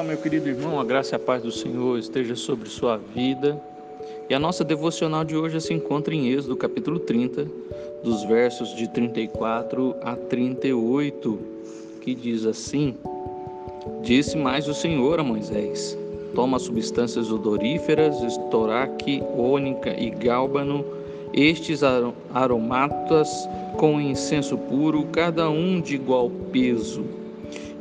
Olá, meu querido irmão, a graça e a paz do Senhor esteja sobre sua vida. E a nossa devocional de hoje se encontra em Êxodo, capítulo 30, dos versos de 34 a 38, que diz assim: Disse mais o Senhor a Moisés: Toma substâncias odoríferas, estoraque, ônica e gálbano, estes aromatas com incenso puro, cada um de igual peso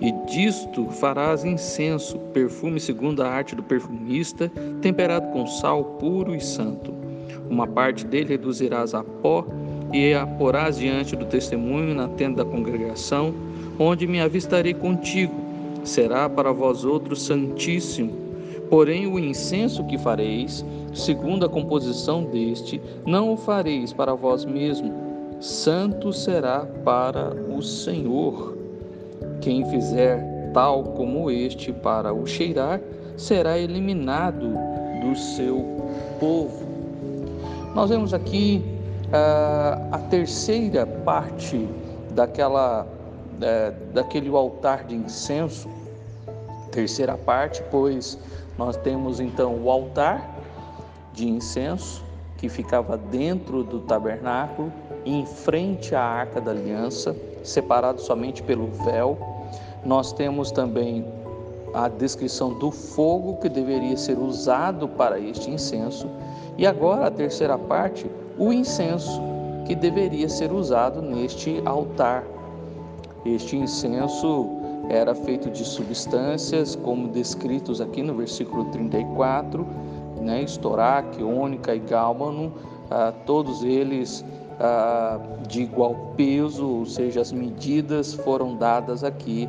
e disto farás incenso, perfume segundo a arte do perfumista, temperado com sal puro e santo. Uma parte dele reduzirás a pó e a porás diante do testemunho na tenda da congregação, onde me avistarei contigo. Será para vós outros santíssimo. Porém, o incenso que fareis, segundo a composição deste, não o fareis para vós mesmo. Santo será para o Senhor. Quem fizer tal como este para o cheirar, será eliminado do seu povo. Nós vemos aqui uh, a terceira parte daquela, uh, daquele altar de incenso. Terceira parte, pois nós temos então o altar de incenso que ficava dentro do tabernáculo, em frente à arca da aliança, separado somente pelo véu nós temos também a descrição do fogo que deveria ser usado para este incenso. E agora a terceira parte, o incenso que deveria ser usado neste altar. Este incenso era feito de substâncias, como descritos aqui no versículo 34, né, estoraque, ônica e gálbano, ah, todos eles ah, de igual peso, ou seja, as medidas foram dadas aqui.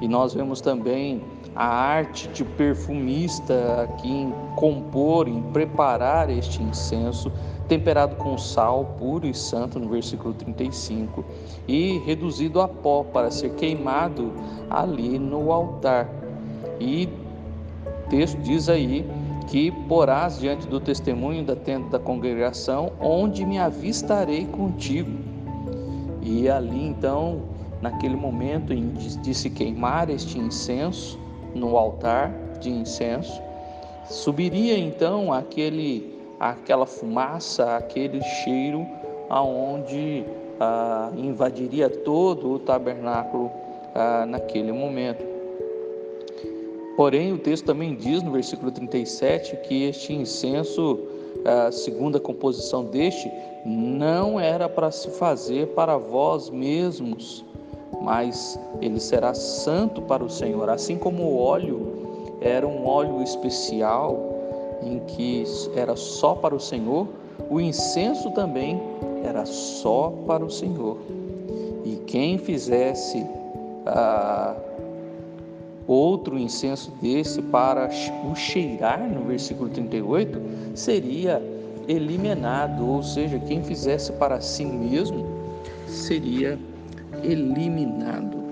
E nós vemos também a arte de perfumista aqui em compor, em preparar este incenso, temperado com sal puro e santo, no versículo 35, e reduzido a pó para ser queimado ali no altar. E o texto diz aí que porás diante do testemunho da tenda da congregação, onde me avistarei contigo. E ali então, naquele momento de, se queimar este incenso no altar de incenso, subiria então aquele aquela fumaça, aquele cheiro aonde ah, invadiria todo o tabernáculo ah, naquele momento. Porém, o texto também diz no versículo 37 que este incenso, a segunda composição deste, não era para se fazer para vós mesmos, mas ele será santo para o Senhor. Assim como o óleo era um óleo especial, em que era só para o Senhor, o incenso também era só para o Senhor. E quem fizesse ah, Outro incenso desse para o cheirar, no versículo 38, seria eliminado, ou seja, quem fizesse para si mesmo seria eliminado.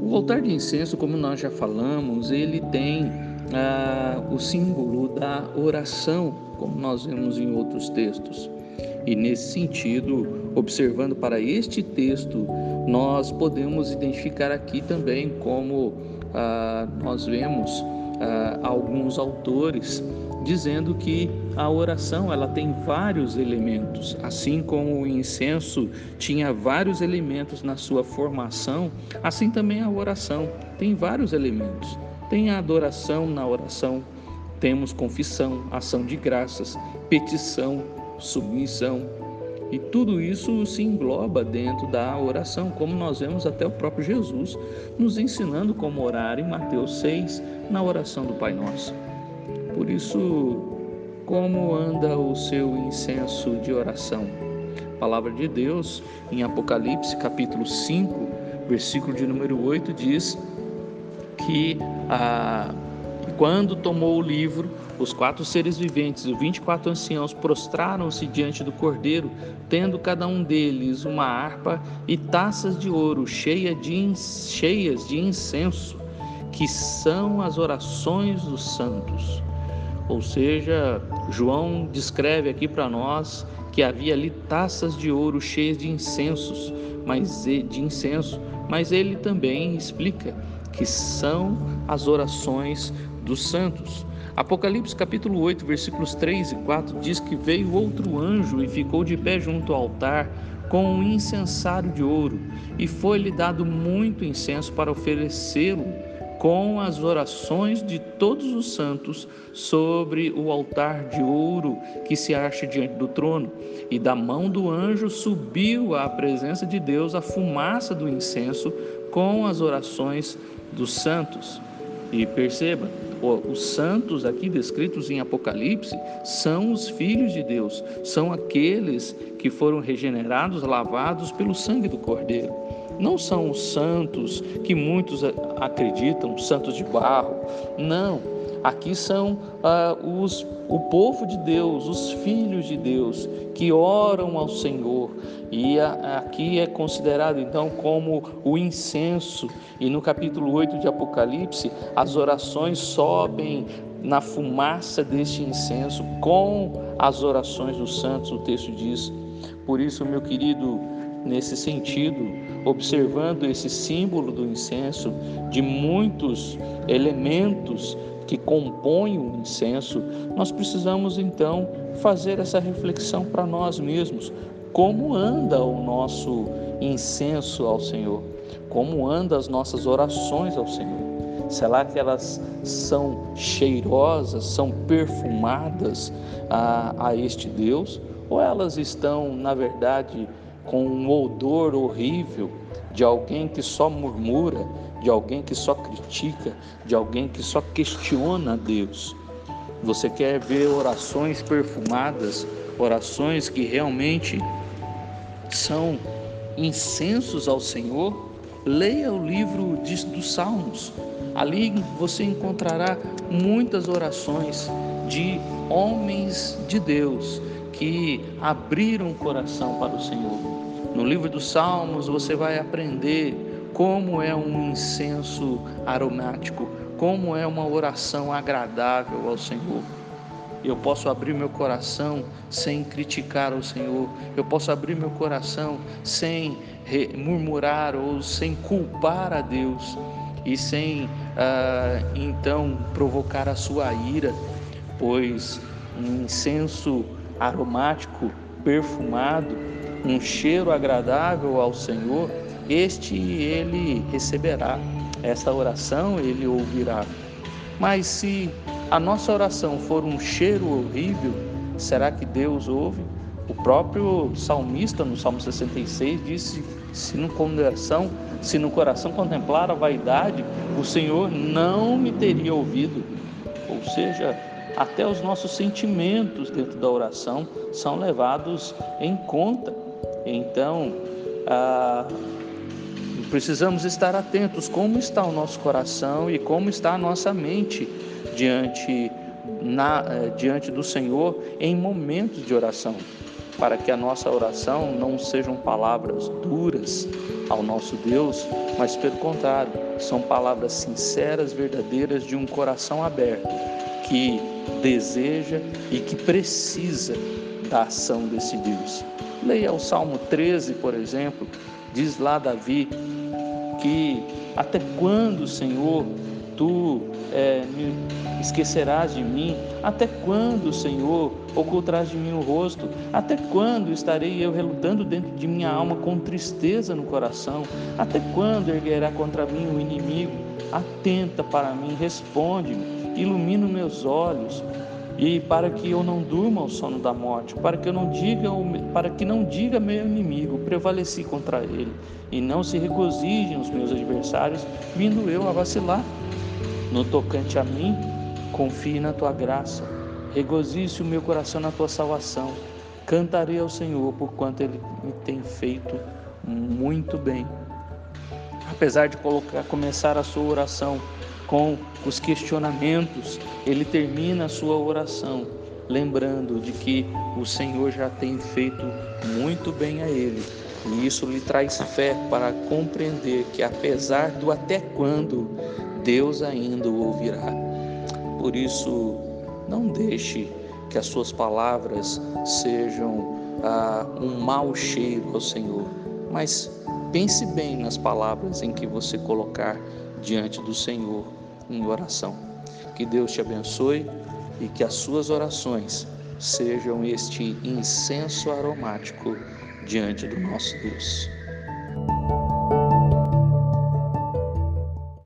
O altar de incenso, como nós já falamos, ele tem ah, o símbolo da oração, como nós vemos em outros textos. E nesse sentido, observando para este texto, nós podemos identificar aqui também como ah, nós vemos ah, alguns autores dizendo que a oração ela tem vários elementos, assim como o incenso tinha vários elementos na sua formação, assim também a oração tem vários elementos. Tem a adoração na oração, temos confissão, ação de graças, petição, submissão. E tudo isso se engloba dentro da oração, como nós vemos até o próprio Jesus nos ensinando como orar em Mateus 6, na oração do Pai Nosso. Por isso, como anda o seu incenso de oração? A palavra de Deus, em Apocalipse capítulo 5, versículo de número 8, diz que a quando tomou o livro, os quatro seres viventes e os vinte e quatro anciãos prostraram-se diante do cordeiro, tendo cada um deles uma harpa e taças de ouro cheia de, cheias de incenso, que são as orações dos santos. Ou seja, João descreve aqui para nós que havia ali taças de ouro cheias de incensos, mas de incenso, mas ele também explica que são as orações dos santos. Apocalipse capítulo 8, versículos 3 e 4 diz que veio outro anjo e ficou de pé junto ao altar com um incensário de ouro, e foi-lhe dado muito incenso para oferecê-lo com as orações de todos os santos sobre o altar de ouro que se acha diante do trono. E da mão do anjo subiu à presença de Deus a fumaça do incenso com as orações dos santos. E perceba, os santos aqui descritos em Apocalipse são os filhos de Deus, são aqueles que foram regenerados, lavados pelo sangue do Cordeiro. Não são os santos que muitos acreditam, santos de barro. Não, aqui são ah, os, o povo de Deus, os filhos de Deus, que oram ao Senhor. E a, aqui é considerado então como o incenso. E no capítulo 8 de Apocalipse, as orações sobem na fumaça deste incenso com as orações dos santos, o texto diz. Por isso, meu querido, nesse sentido, observando esse símbolo do incenso, de muitos elementos que compõem o incenso, nós precisamos então fazer essa reflexão para nós mesmos. Como anda o nosso incenso ao Senhor? Como andam as nossas orações ao Senhor? Será que elas são cheirosas, são perfumadas a, a este Deus? Ou elas estão, na verdade, com um odor horrível de alguém que só murmura, de alguém que só critica, de alguém que só questiona a Deus. Você quer ver orações perfumadas, orações que realmente são incensos ao Senhor? Leia o livro dos Salmos. Ali você encontrará muitas orações de homens de Deus que abriram o coração para o Senhor. No livro dos Salmos você vai aprender como é um incenso aromático, como é uma oração agradável ao Senhor. Eu posso abrir meu coração sem criticar o Senhor. Eu posso abrir meu coração sem murmurar ou sem culpar a Deus e sem ah, então provocar a sua ira, pois um incenso aromático, perfumado, um cheiro agradável ao Senhor, este ele receberá. Esta oração ele ouvirá. Mas se a nossa oração for um cheiro horrível, será que Deus ouve? O próprio salmista no Salmo 66 disse: se no coração, se no coração contemplar a vaidade, o Senhor não me teria ouvido. Ou seja, até os nossos sentimentos dentro da oração são levados em conta. Então, ah, precisamos estar atentos como está o nosso coração e como está a nossa mente diante, na, eh, diante do Senhor em momentos de oração, para que a nossa oração não sejam palavras duras ao nosso Deus, mas pelo contrário, são palavras sinceras, verdadeiras de um coração aberto que deseja e que precisa da ação desse Deus. Leia o Salmo 13, por exemplo, diz lá Davi que até quando, Senhor, tu é, me esquecerás de mim? Até quando, Senhor, ocultarás de mim o rosto? Até quando estarei eu relutando dentro de minha alma com tristeza no coração? Até quando erguerá contra mim o inimigo? Atenta para mim, responde-me ilumina meus olhos e para que eu não durma ao sono da morte, para que eu não diga, para que não diga meu inimigo, prevaleci contra ele, e não se regozijem os meus adversários, vindo eu a vacilar. No tocante a mim, confie na tua graça, regozije o meu coração na tua salvação. Cantarei ao Senhor, porquanto ele me tem feito muito bem. Apesar de colocar, começar a sua oração com os questionamentos, ele termina a sua oração lembrando de que o Senhor já tem feito muito bem a ele. E isso lhe traz fé para compreender que apesar do até quando, Deus ainda o ouvirá. Por isso, não deixe que as suas palavras sejam ah, um mau cheiro ao Senhor, mas pense bem nas palavras em que você colocar diante do Senhor em oração. Que Deus te abençoe e que as suas orações sejam este incenso aromático diante do nosso Deus.